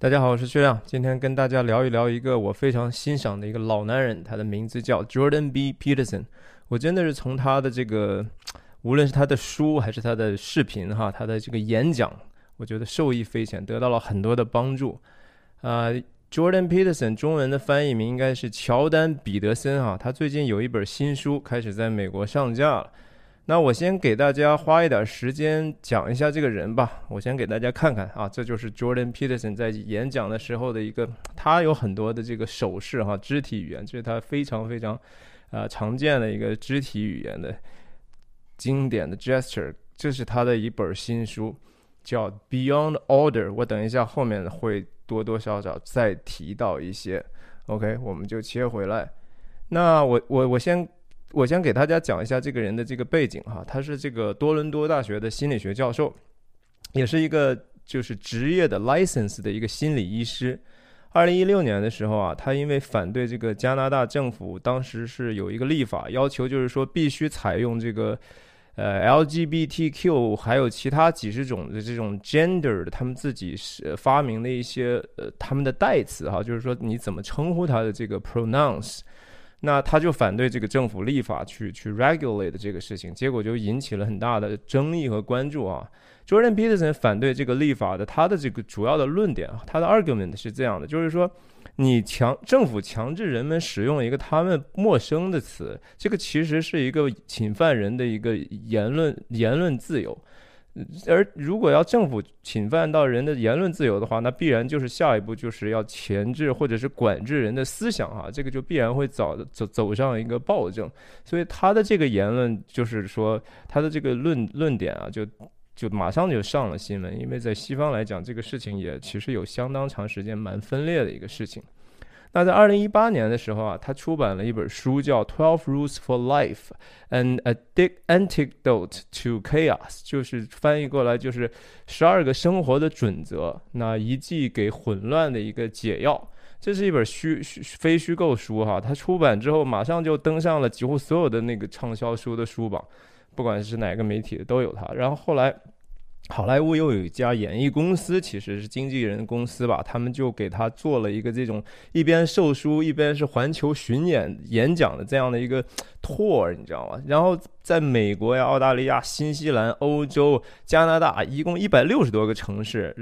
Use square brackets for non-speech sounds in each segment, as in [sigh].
大家好，我是薛亮，今天跟大家聊一聊一个我非常欣赏的一个老男人，他的名字叫 Jordan B. Peterson。我真的是从他的这个，无论是他的书还是他的视频哈，他的这个演讲，我觉得受益匪浅，得到了很多的帮助。啊，Jordan Peterson 中文的翻译名应该是乔丹·彼得森哈，他最近有一本新书开始在美国上架了。那我先给大家花一点时间讲一下这个人吧。我先给大家看看啊，这就是 Jordan Peterson 在演讲的时候的一个，他有很多的这个手势哈，肢体语言，这是他非常非常啊常见的一个肢体语言的经典的 gesture。这是他的一本新书，叫 Beyond Order。我等一下后面会多多少少再提到一些。OK，我们就切回来。那我我我先。我先给大家讲一下这个人的这个背景哈，他是这个多伦多大学的心理学教授，也是一个就是职业的 license 的一个心理医师。二零一六年的时候啊，他因为反对这个加拿大政府当时是有一个立法要求，就是说必须采用这个呃 LGBTQ 还有其他几十种的这种 gender 他们自己是发明的一些呃他们的代词哈，就是说你怎么称呼他的这个 pronouns。那他就反对这个政府立法去去 regulate 这个事情，结果就引起了很大的争议和关注啊。Jordan Peterson 反对这个立法的，他的这个主要的论点，他的 argument 是这样的，就是说，你强政府强制人们使用一个他们陌生的词，这个其实是一个侵犯人的一个言论言论自由。而如果要政府侵犯到人的言论自由的话，那必然就是下一步就是要钳制或者是管制人的思想啊，这个就必然会走走走上一个暴政。所以他的这个言论就是说，他的这个论论点啊，就就马上就上了新闻，因为在西方来讲，这个事情也其实有相当长时间蛮分裂的一个事情。那在二零一八年的时候啊，他出版了一本书，叫《Twelve Rules for Life: An Antidote to Chaos》，就是翻译过来就是十二个生活的准则，那一剂给混乱的一个解药。这是一本虚虚非虚构书哈，他出版之后马上就登上了几乎所有的那个畅销书的书榜，不管是哪个媒体的都有它。然后后来。好莱坞又有一家演艺公司，其实是经纪人公司吧，他们就给他做了一个这种一边售书一边是环球巡演演讲的这样的一个 tour，你知道吗？然后在美国呀、澳大利亚、新西兰、欧洲、加拿大，一共一百六十多个城市，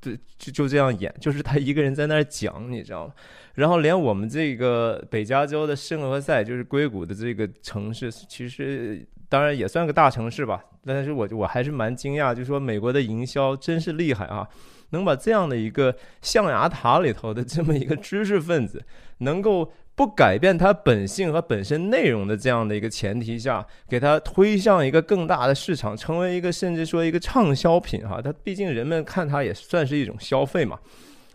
对，就就这样演，就是他一个人在那儿讲，你知道吗？然后连我们这个北加州的圣何塞，就是硅谷的这个城市，其实。当然也算个大城市吧，但是我我还是蛮惊讶，就说美国的营销真是厉害啊，能把这样的一个象牙塔里头的这么一个知识分子，能够不改变它本性和本身内容的这样的一个前提下，给它推向一个更大的市场，成为一个甚至说一个畅销品哈，它毕竟人们看它也算是一种消费嘛。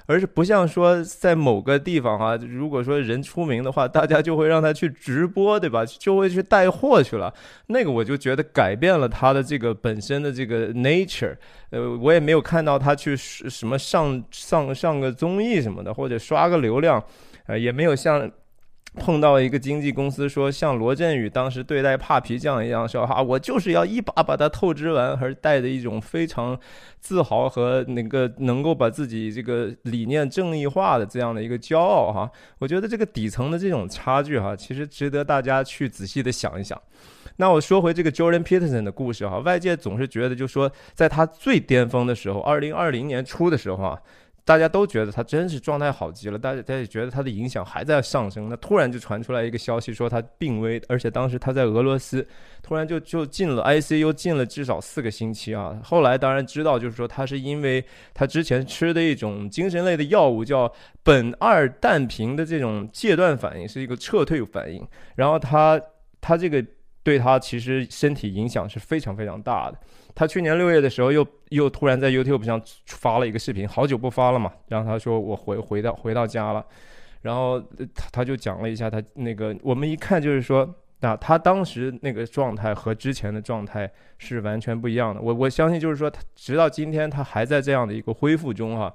而是不像说在某个地方哈，如果说人出名的话，大家就会让他去直播，对吧？就会去带货去了。那个我就觉得改变了他的这个本身的这个 nature。呃，我也没有看到他去什么上上上个综艺什么的，或者刷个流量，呃，也没有像。碰到一个经纪公司说，像罗振宇当时对待帕皮酱一样，说哈，我就是要一把把它透支完，而带着一种非常自豪和那个能够把自己这个理念正义化的这样的一个骄傲哈。我觉得这个底层的这种差距哈，其实值得大家去仔细的想一想。那我说回这个 Jordan Peterson 的故事哈，外界总是觉得就说在他最巅峰的时候，二零二零年初的时候啊。大家都觉得他真是状态好极了，大家大家也觉得他的影响还在上升。那突然就传出来一个消息，说他病危，而且当时他在俄罗斯，突然就就进了 ICU，进了至少四个星期啊。后来当然知道，就是说他是因为他之前吃的一种精神类的药物，叫苯二氮平的这种戒断反应，是一个撤退反应。然后他他这个对他其实身体影响是非常非常大的。他去年六月的时候，又又突然在 YouTube 上发了一个视频，好久不发了嘛。然后他说我回回到回到家了，然后他他就讲了一下他那个，我们一看就是说，那他当时那个状态和之前的状态是完全不一样的。我我相信就是说，他直到今天他还在这样的一个恢复中哈。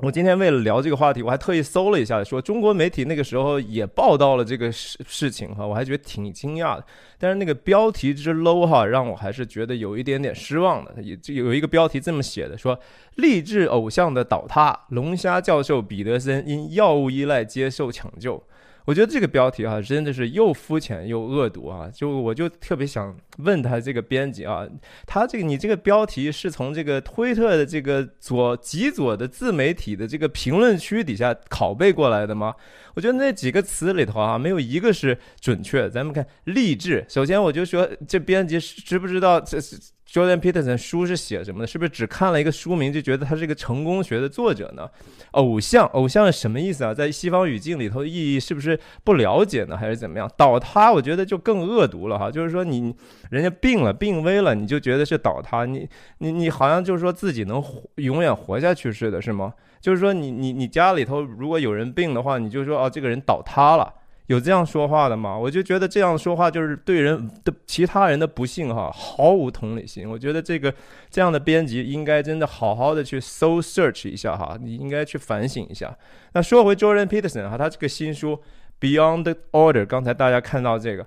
我今天为了聊这个话题，我还特意搜了一下，说中国媒体那个时候也报道了这个事事情哈，我还觉得挺惊讶的。但是那个标题之 low 哈，让我还是觉得有一点点失望的。也有一个标题这么写的，说励志偶像的倒塌，龙虾教授彼得森因药物依赖接受抢救。我觉得这个标题啊，真的是又肤浅又恶毒啊！就我就特别想问他这个编辑啊，他这个你这个标题是从这个推特的这个左极左的自媒体的这个评论区底下拷贝过来的吗？我觉得那几个词里头啊，没有一个是准确。咱们看励志，首先我就说这编辑知不知道这是？Jordan Peterson 书是写什么的？是不是只看了一个书名就觉得他是一个成功学的作者呢？偶像，偶像是什么意思啊？在西方语境里头，意义是不是不了解呢？还是怎么样？倒塌，我觉得就更恶毒了哈。就是说你人家病了，病危了，你就觉得是倒塌，你你你好像就是说自己能活永远活下去似的，是吗？就是说你你你家里头如果有人病的话，你就说哦，这个人倒塌了。有这样说话的吗？我就觉得这样说话就是对人的其他人的不幸哈，毫无同理心。我觉得这个这样的编辑应该真的好好的去搜 search 一下哈，你应该去反省一下。那说回 Jordan Peterson 哈，他这个新书 Beyond Order，刚才大家看到这个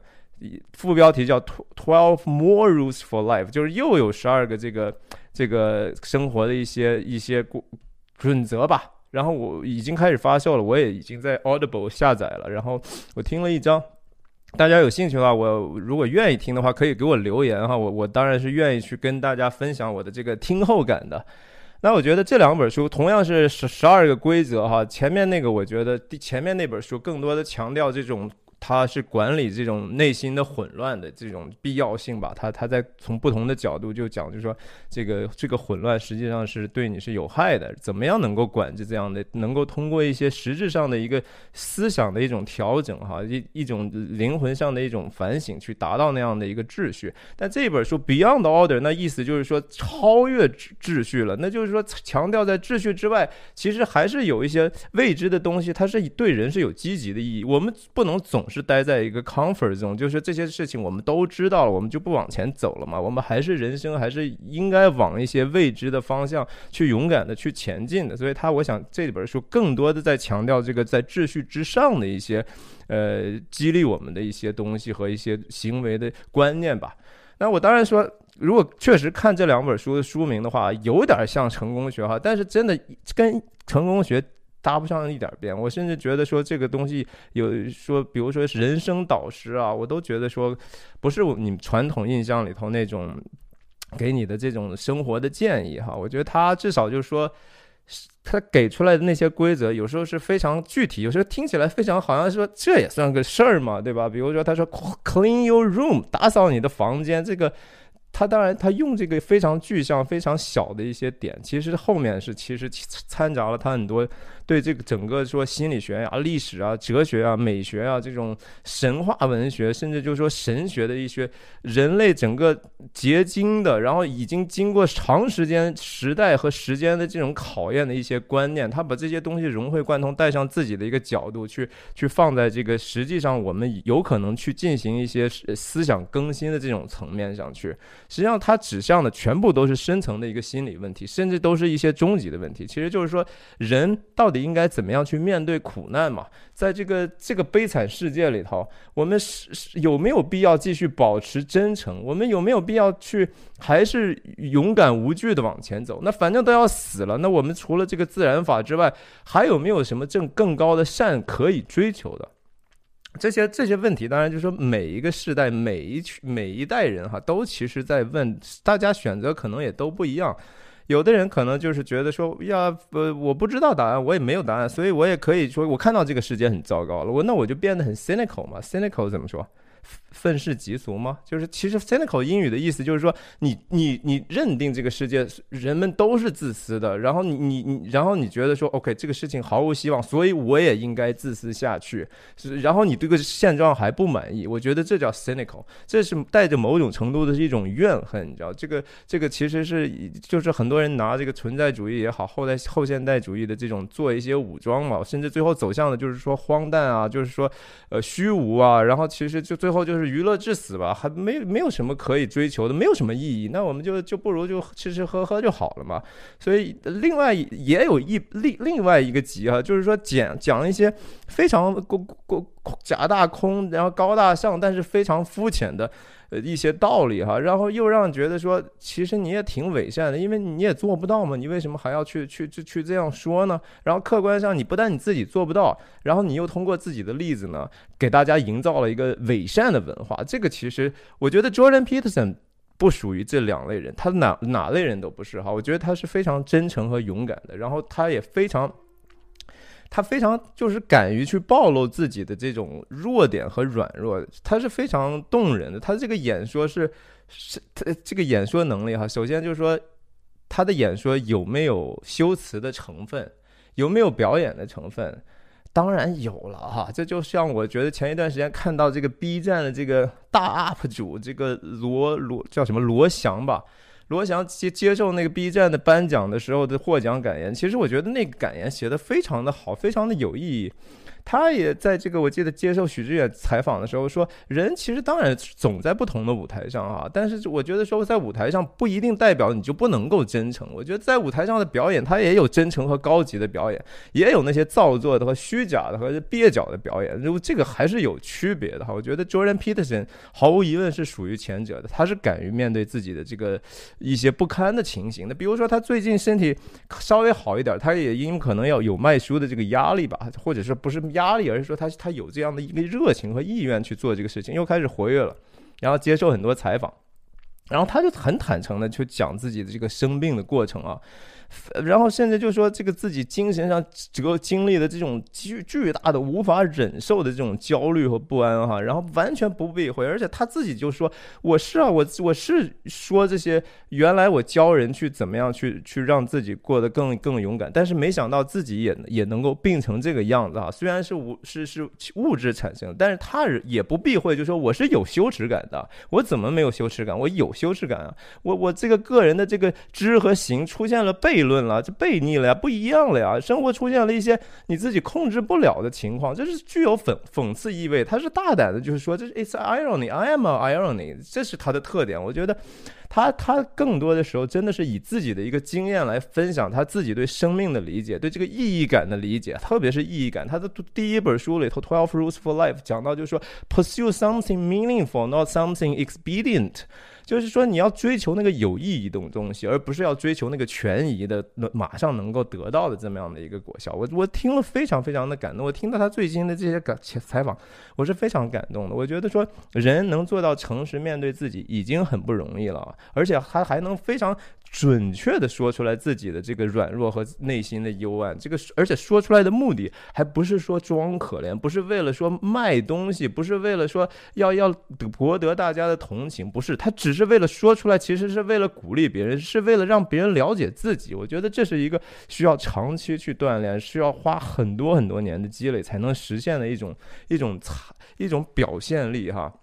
副标题叫 Twelve More Rules for Life，就是又有十二个这个这个生活的一些一些规准则吧。然后我已经开始发售了，我也已经在 Audible 下载了。然后我听了一张，大家有兴趣的话，我如果愿意听的话，可以给我留言哈。我我当然是愿意去跟大家分享我的这个听后感的。那我觉得这两本书同样是十十二个规则哈。前面那个我觉得第前面那本书更多的强调这种。他是管理这种内心的混乱的这种必要性吧？他他在从不同的角度就讲，就是说这个这个混乱实际上是对你是有害的。怎么样能够管制这样的？能够通过一些实质上的一个思想的一种调整，哈，一一种灵魂上的一种反省，去达到那样的一个秩序。但这本书 Beyond Order，那意思就是说超越秩序了。那就是说强调在秩序之外，其实还是有一些未知的东西，它是对人是有积极的意义。我们不能总。是待在一个 comfort zone，就是这些事情我们都知道了，我们就不往前走了嘛？我们还是人生还是应该往一些未知的方向去勇敢的去前进的。所以，他我想这本书更多的在强调这个在秩序之上的一些，呃，激励我们的一些东西和一些行为的观念吧。那我当然说，如果确实看这两本书的书名的话，有点像成功学哈，但是真的跟成功学。搭不上一点边，我甚至觉得说这个东西有说，比如说人生导师啊，我都觉得说不是你传统印象里头那种给你的这种生活的建议哈。我觉得他至少就是说，他给出来的那些规则有时候是非常具体，有时候听起来非常好像说这也算个事儿嘛，对吧？比如说他说 clean your room，打扫你的房间，这个。他当然，他用这个非常具象、非常小的一些点，其实后面是其实掺杂了他很多对这个整个说心理学啊、历史啊、哲学啊、美学啊这种神话文学，甚至就是说神学的一些人类整个结晶的，然后已经经过长时间时代和时间的这种考验的一些观念，他把这些东西融会贯通，带上自己的一个角度去去放在这个实际上我们有可能去进行一些思想更新的这种层面上去。实际上，它指向的全部都是深层的一个心理问题，甚至都是一些终极的问题。其实就是说，人到底应该怎么样去面对苦难嘛？在这个这个悲惨世界里头，我们是有没有必要继续保持真诚？我们有没有必要去还是勇敢无惧的往前走？那反正都要死了，那我们除了这个自然法之外，还有没有什么更更高的善可以追求的？这些这些问题，当然就是说，每一个世代、每一、每一代人哈，都其实在问，大家选择可能也都不一样。有的人可能就是觉得说，呀，呃，我不知道答案，我也没有答案，所以我也可以说，我看到这个世界很糟糕了，我那我就变得很 cynical 嘛，cynical 怎么说？愤世嫉俗吗？就是其实 cynical 英语的意思就是说，你你你认定这个世界人们都是自私的，然后你你你，然后你觉得说，OK，这个事情毫无希望，所以我也应该自私下去。然后你对个现状还不满意，我觉得这叫 cynical，这是带着某种程度的是一种怨恨，你知道？这个这个其实是就是很多人拿这个存在主义也好，后代后现代主义的这种做一些武装嘛，甚至最后走向的就是说荒诞啊，就是说呃虚无啊，然后其实就最后就是娱乐至死吧，还没没有什么可以追求的，没有什么意义。那我们就就不如就吃吃喝喝就好了嘛。所以另外也有一另另外一个集啊，就是说讲讲一些非常过过假大空，然后高大上，但是非常肤浅的。呃，一些道理哈，然后又让觉得说，其实你也挺伪善的，因为你也做不到嘛，你为什么还要去去去去这样说呢？然后客观上，你不但你自己做不到，然后你又通过自己的例子呢，给大家营造了一个伪善的文化。这个其实，我觉得 Jordan Peterson 不属于这两类人，他哪哪类人都不是哈。我觉得他是非常真诚和勇敢的，然后他也非常。他非常就是敢于去暴露自己的这种弱点和软弱，他是非常动人的。他这个演说是是他这个演说能力哈，首先就是说他的演说有没有修辞的成分，有没有表演的成分？当然有了哈。这就像我觉得前一段时间看到这个 B 站的这个大 UP 主这个罗罗叫什么罗翔吧。罗翔接接受那个 B 站的颁奖的时候的获奖感言，其实我觉得那个感言写的非常的好，非常的有意义。他也在这个我记得接受许知远采访的时候说，人其实当然总在不同的舞台上啊，但是我觉得说在舞台上不一定代表你就不能够真诚。我觉得在舞台上的表演，他也有真诚和高级的表演，也有那些造作的和虚假的和蹩脚的表演，就这个还是有区别的哈。我觉得 Jordan Peterson 毫无疑问是属于前者的，他是敢于面对自己的这个一些不堪的情形的。比如说他最近身体稍微好一点，他也因可能要有卖书的这个压力吧，或者是不是。压力，而是说他他有这样的一个热情和意愿去做这个事情，又开始活跃了，然后接受很多采访，然后他就很坦诚的去讲自己的这个生病的过程啊。然后甚至就说这个自己精神上这个经历的这种巨巨大的无法忍受的这种焦虑和不安哈，然后完全不避讳，而且他自己就说我是啊，我我是说这些原来我教人去怎么样去去让自己过得更更勇敢，但是没想到自己也也能够病成这个样子哈，虽然是物是是物质产生，但是他也不避讳，就说我是有羞耻感的，我怎么没有羞耻感？我有羞耻感啊，我我这个个人的这个知和行出现了悖。悖论了，这悖逆了呀，不一样了呀。生活出现了一些你自己控制不了的情况，这是具有讽讽刺意味。他是大胆的，就是说，这是 it's irony，I am irony，这是他的特点。我觉得他他更多的时候真的是以自己的一个经验来分享他自己对生命的理解，对这个意义感的理解，特别是意义感。他的第一本书里头《Twelve Rules for Life》讲到，就是说，pursue something meaningful，not something expedient。就是说，你要追求那个有意义的东西，而不是要追求那个权宜的、马上能够得到的这么样的一个果效。我我听了非常非常的感动。我听到他最新的这些感采访，我是非常感动的。我觉得说，人能做到诚实面对自己已经很不容易了，而且他还能非常。准确的说出来自己的这个软弱和内心的幽暗，这个而且说出来的目的还不是说装可怜，不是为了说卖东西，不是为了说要要博得大家的同情，不是，他只是为了说出来，其实是为了鼓励别人，是为了让别人了解自己。我觉得这是一个需要长期去锻炼，需要花很多很多年的积累才能实现的一种一种才一种表现力哈。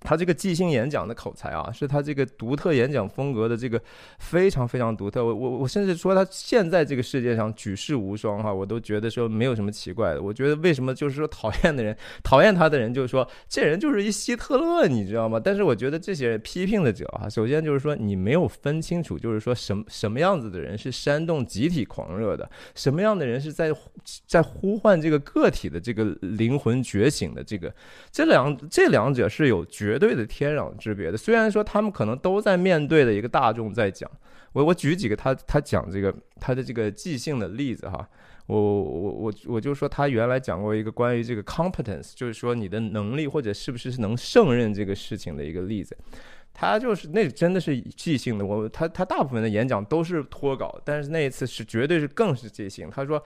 他这个即兴演讲的口才啊，是他这个独特演讲风格的这个非常非常独特。我我我甚至说他现在这个世界上举世无双哈，我都觉得说没有什么奇怪的。我觉得为什么就是说讨厌的人 [laughs] 讨厌他的人就是说这人就是一希特勒，你知道吗？但是我觉得这些人批评的者啊，首先就是说你没有分清楚，就是说什什么样子的人是煽动集体狂热的，什么样的人是在在呼唤这个个体的这个灵魂觉醒的这个这两这两者是有绝。绝对的天壤之别的，虽然说他们可能都在面对的一个大众在讲，我我举几个他他讲这个他的这个即兴的例子哈，我我我我就说他原来讲过一个关于这个 competence，就是说你的能力或者是不是能胜任这个事情的一个例子，他就是那真的是即兴的，我他他大部分的演讲都是脱稿，但是那一次是绝对是更是即兴，他说。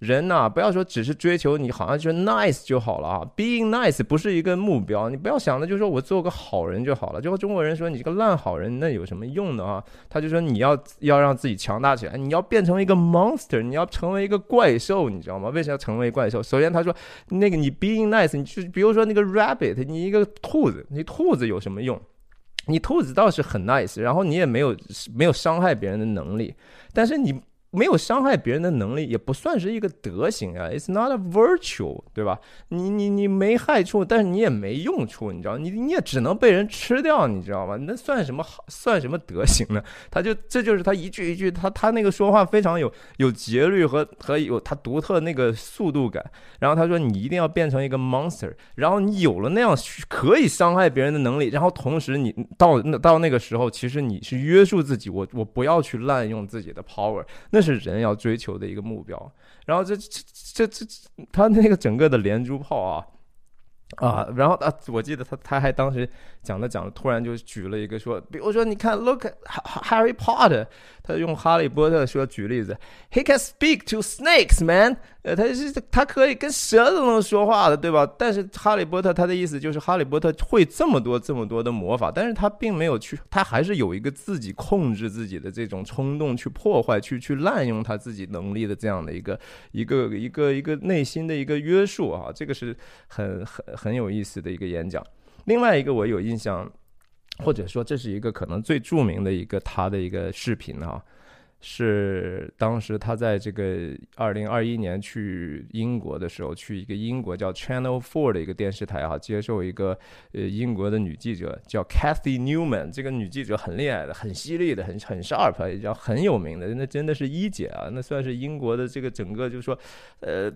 人呐，不要说只是追求你好像就是 nice 就好了啊，being nice 不是一个目标，你不要想的就是说我做个好人就好了。就和中国人说你这个烂好人，那有什么用呢啊？他就说你要要让自己强大起来，你要变成一个 monster，你要成为一个怪兽，你知道吗？为什么要成为怪兽？首先他说那个你 being nice，你就比如说那个 rabbit，你一个兔子，你兔子有什么用？你兔子倒是很 nice，然后你也没有没有伤害别人的能力，但是你。没有伤害别人的能力，也不算是一个德行啊。It's not a virtue，对吧？你你你没害处，但是你也没用处，你知道？你你也只能被人吃掉，你知道吗？那算什么好？算什么德行呢？他就这就是他一句一句，他他那个说话非常有有节律和和有他独特那个速度感。然后他说你一定要变成一个 monster，然后你有了那样可以伤害别人的能力，然后同时你到那到那个时候，其实你是约束自己，我我不要去滥用自己的 power，那。是人要追求的一个目标，然后这这这这他那个整个的连珠炮啊啊，然后啊，我记得他他还当时讲着讲着，突然就举了一个说，比如说你看，Look Harry Potter。他用哈利波特说举例子，He can speak to snakes, man。呃，他是他可以跟蛇都能说话的，对吧？但是哈利波特他的意思就是哈利波特会这么多这么多的魔法，但是他并没有去，他还是有一个自己控制自己的这种冲动，去破坏，去去滥用他自己能力的这样的一个一个一个一个内心的一个约束啊，这个是很很很有意思的一个演讲。另外一个我有印象。或者说，这是一个可能最著名的一个他的一个视频啊。是当时他在这个二零二一年去英国的时候，去一个英国叫 Channel Four 的一个电视台啊，接受一个呃英国的女记者叫 Kathy Newman。这个女记者很厉害的，很犀利的，很很 sharp，也叫很有名的，那真的是一姐啊，那算是英国的这个整个就是说呃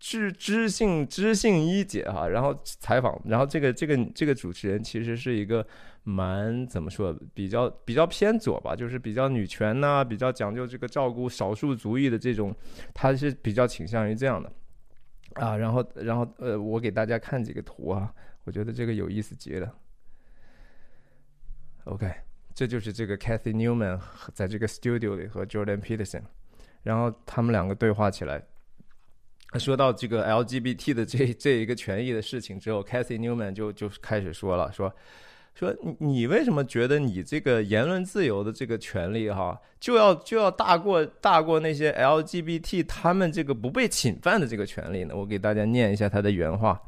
知知性知性一姐哈。然后采访，然后这个这个这个主持人其实是一个。蛮怎么说，比较比较偏左吧，就是比较女权呐，比较讲究这个照顾少数族裔的这种，他是比较倾向于这样的啊。然后，然后呃，我给大家看几个图啊，我觉得这个有意思极了。OK，这就是这个 Cathy Newman 在这个 studio 里和 Jordan Peterson，然后他们两个对话起来，说到这个 LGBT 的这这一个权益的事情之后，Cathy Newman 就就开始说了，说。说你你为什么觉得你这个言论自由的这个权利哈就要就要大过大过那些 LGBT 他们这个不被侵犯的这个权利呢？我给大家念一下他的原话，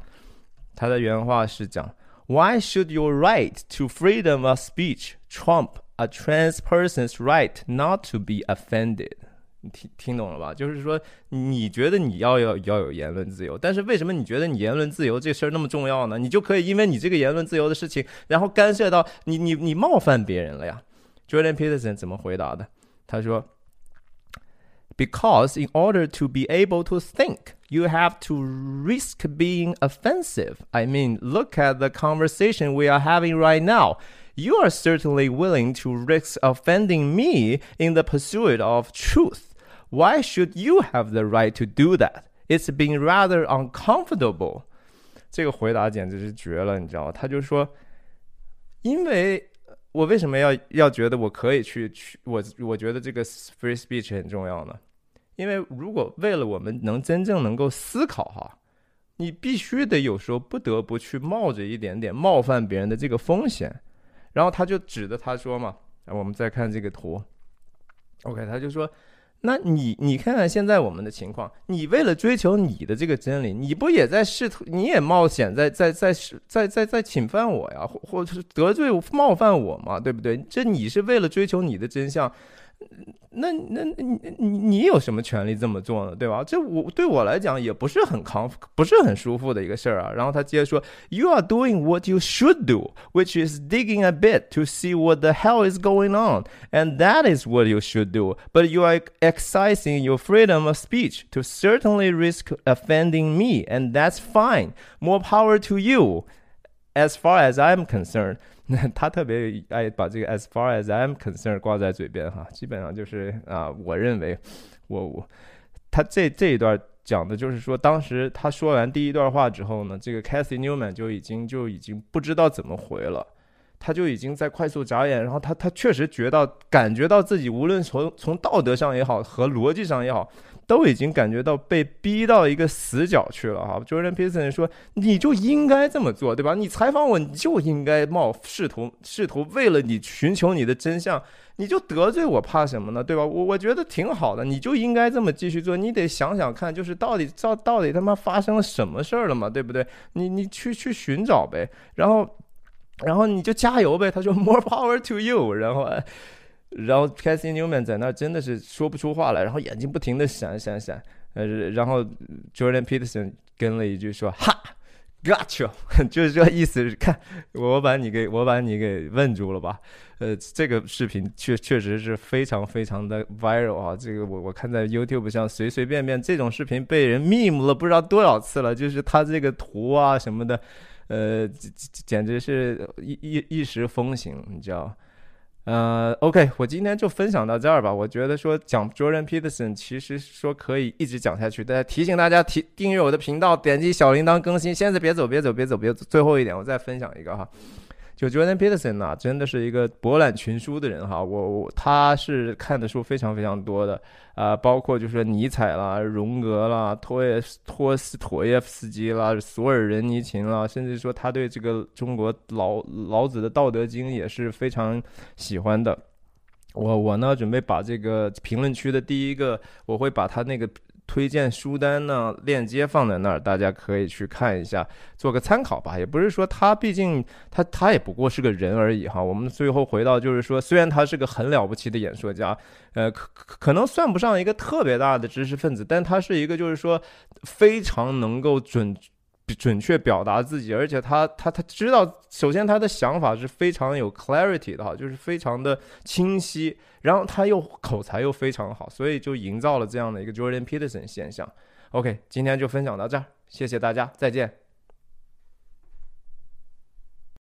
他的原话是讲：Why should your right to freedom of speech trump a trans person's right not to be offended？听听懂了吧？就是说，你觉得你要要要有言论自由，但是为什么你觉得你言论自由这事儿那么重要呢？你就可以因为你这个言论自由的事情，然后干涉到你你你冒犯别人了呀？Jordan Peterson 怎么回答的？他说：“Because in order to be able to think, you have to risk being offensive. I mean, look at the conversation we are having right now.” You are certainly willing to risk offending me in the pursuit of truth. Why should you have the right to do that? It's been rather uncomfortable。这个回答简直是绝了，你知道吗？他就说，因为我为什么要要觉得我可以去去我我觉得这个 free speech 很重要呢？因为如果为了我们能真正能够思考哈，你必须得有时候不得不去冒着一点点冒犯别人的这个风险。然后他就指着他说嘛，我们再看这个图，OK，他就说。那你你看看现在我们的情况，你为了追求你的这个真理，你不也在试图，你也冒险在在在在在在侵犯我呀，或或者是得罪冒犯我嘛，对不对？这你是为了追求你的真相。那那你你你有什么权利这么做呢？对吧？这我对我来讲也不是很康，不是很舒服的一个事儿啊。然后他接着说，You are doing what you should do, which is digging a bit to see what the hell is going on, and that is what you should do. But you are exercising your freedom of speech to certainly risk offending me, and that's fine. More power to you, as far as I'm concerned. [laughs] 那他特别爱把这个 as far as I'm concerned 挂在嘴边哈，基本上就是啊，我认为，我我，他这这一段讲的就是说，当时他说完第一段话之后呢，这个 Cathy Newman 就已经就已经不知道怎么回了，他就已经在快速眨眼，然后他他确实觉到感觉到自己无论从从道德上也好和逻辑上也好。都已经感觉到被逼到一个死角去了哈，Jordan Peterson 说，你就应该这么做，对吧？你采访我，你就应该冒试图试图为了你寻求你的真相，你就得罪我，怕什么呢？对吧？我我觉得挺好的，你就应该这么继续做。你得想想看，就是到底到到底他妈发生了什么事儿了嘛，对不对？你你去去寻找呗，然后然后你就加油呗。他说 More power to you，然后。然后 Cassie Newman 在那真的是说不出话来，然后眼睛不停的闪闪闪，呃，然后 Jordan Peterson 跟了一句说哈。Got you，[laughs] 就是这意思是。看，我把你给我把你给问住了吧？呃，这个视频确确实是非常非常的 viral 啊。这个我我看在 YouTube 上随随便便这种视频被人 meme 了不知道多少次了。就是他这个图啊什么的，呃，简直是一一一时风行，你知道。呃，OK，我今天就分享到这儿吧。我觉得说讲 Jordan Peterson，其实说可以一直讲下去。大家提醒大家提订阅我的频道，点击小铃铛更新。现在别走，别走，别走，别走。最后一点，我再分享一个哈。就 Jordan Peterson 啊，真的是一个博览群书的人哈。我我他是看的书非常非常多的啊，包括就是尼采啦、荣格啦、托耶托斯托耶夫斯基啦、索尔仁尼琴啦，甚至说他对这个中国老老子的《道德经》也是非常喜欢的。我我呢准备把这个评论区的第一个，我会把他那个。推荐书单呢，链接放在那儿，大家可以去看一下，做个参考吧。也不是说他，毕竟他他也不过是个人而已哈。我们最后回到就是说，虽然他是个很了不起的演说家，呃，可可能算不上一个特别大的知识分子，但他是一个就是说非常能够准。准确表达自己，而且他他他知道，首先他的想法是非常有 clarity 的哈，就是非常的清晰，然后他又口才又非常好，所以就营造了这样的一个 Jordan Peterson 现象。OK，今天就分享到这儿，谢谢大家，再见。